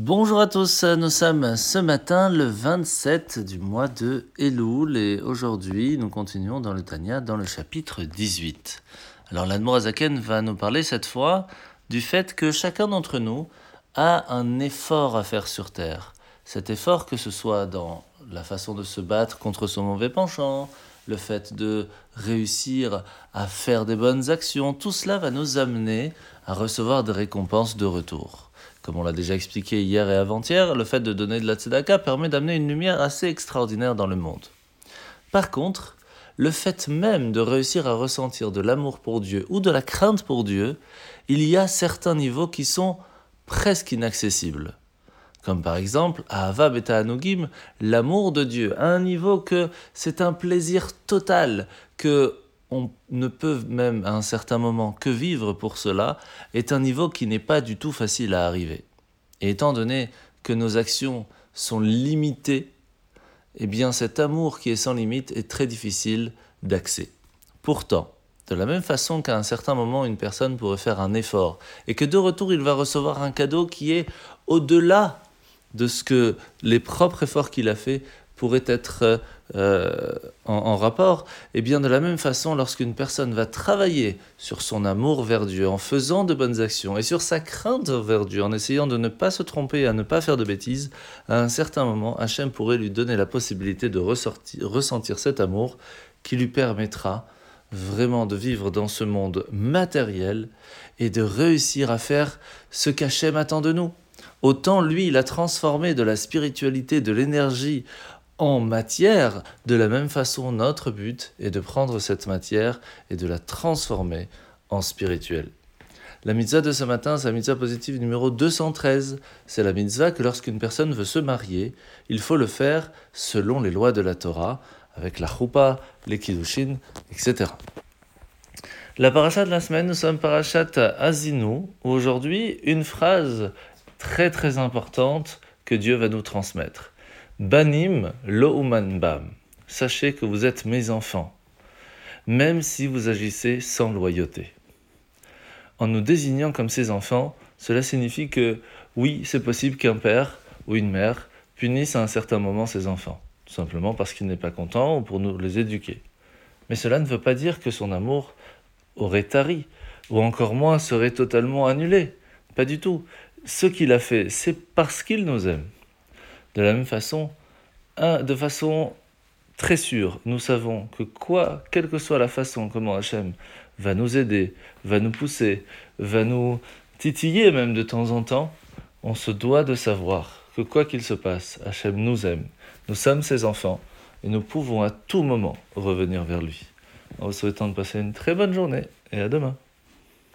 Bonjour à tous, nous sommes ce matin le 27 du mois de Elul et aujourd'hui nous continuons dans le Tanya dans le chapitre 18. Alors l'Admorazaken va nous parler cette fois du fait que chacun d'entre nous a un effort à faire sur terre. Cet effort que ce soit dans la façon de se battre contre son mauvais penchant, le fait de réussir à faire des bonnes actions, tout cela va nous amener à recevoir des récompenses de retour. Comme on l'a déjà expliqué hier et avant-hier, le fait de donner de la tzedaka permet d'amener une lumière assez extraordinaire dans le monde. Par contre, le fait même de réussir à ressentir de l'amour pour Dieu ou de la crainte pour Dieu, il y a certains niveaux qui sont presque inaccessibles. Comme par exemple, à Ava Beta Anugim, l'amour de Dieu, à un niveau que c'est un plaisir total, que on ne peut même à un certain moment que vivre pour cela, est un niveau qui n'est pas du tout facile à arriver. Et étant donné que nos actions sont limitées, eh bien cet amour qui est sans limite est très difficile d'accès. Pourtant, de la même façon qu'à un certain moment une personne pourrait faire un effort et que de retour il va recevoir un cadeau qui est au-delà de ce que les propres efforts qu'il a fait pourrait être euh, en, rapport, et eh bien de la même façon, lorsqu'une personne va travailler sur son amour vers Dieu en faisant de bonnes actions et sur sa crainte vers Dieu, en essayant de ne pas se tromper, à ne pas faire de bêtises, à un certain moment, Hachem pourrait lui donner la possibilité de ressentir cet amour qui lui permettra vraiment de vivre dans ce monde matériel et de réussir à faire ce qu'Hachem attend de nous. Autant lui, il a transformé de la spiritualité, de l'énergie en matière, de la même façon, notre but est de prendre cette matière et de la transformer en spirituel. La mitzvah de ce matin, c'est la mitzvah positive numéro 213. C'est la mitzvah que lorsqu'une personne veut se marier, il faut le faire selon les lois de la Torah, avec la choupa, les kiddushin, etc. La paracha de la semaine, nous sommes parachat Azinu, où aujourd'hui, une phrase très très importante que Dieu va nous transmettre. Banim lo bam. Sachez que vous êtes mes enfants, même si vous agissez sans loyauté. En nous désignant comme ses enfants, cela signifie que oui, c'est possible qu'un père ou une mère punisse à un certain moment ses enfants, tout simplement parce qu'il n'est pas content ou pour nous les éduquer. Mais cela ne veut pas dire que son amour aurait tari, ou encore moins serait totalement annulé. Pas du tout. Ce qu'il a fait, c'est parce qu'il nous aime. De la même façon, de façon très sûre, nous savons que quoi, quelle que soit la façon comment Hachem va nous aider, va nous pousser, va nous titiller même de temps en temps, on se doit de savoir que quoi qu'il se passe, Hachem nous aime. Nous sommes ses enfants et nous pouvons à tout moment revenir vers lui. En vous souhaitant de passer une très bonne journée et à demain.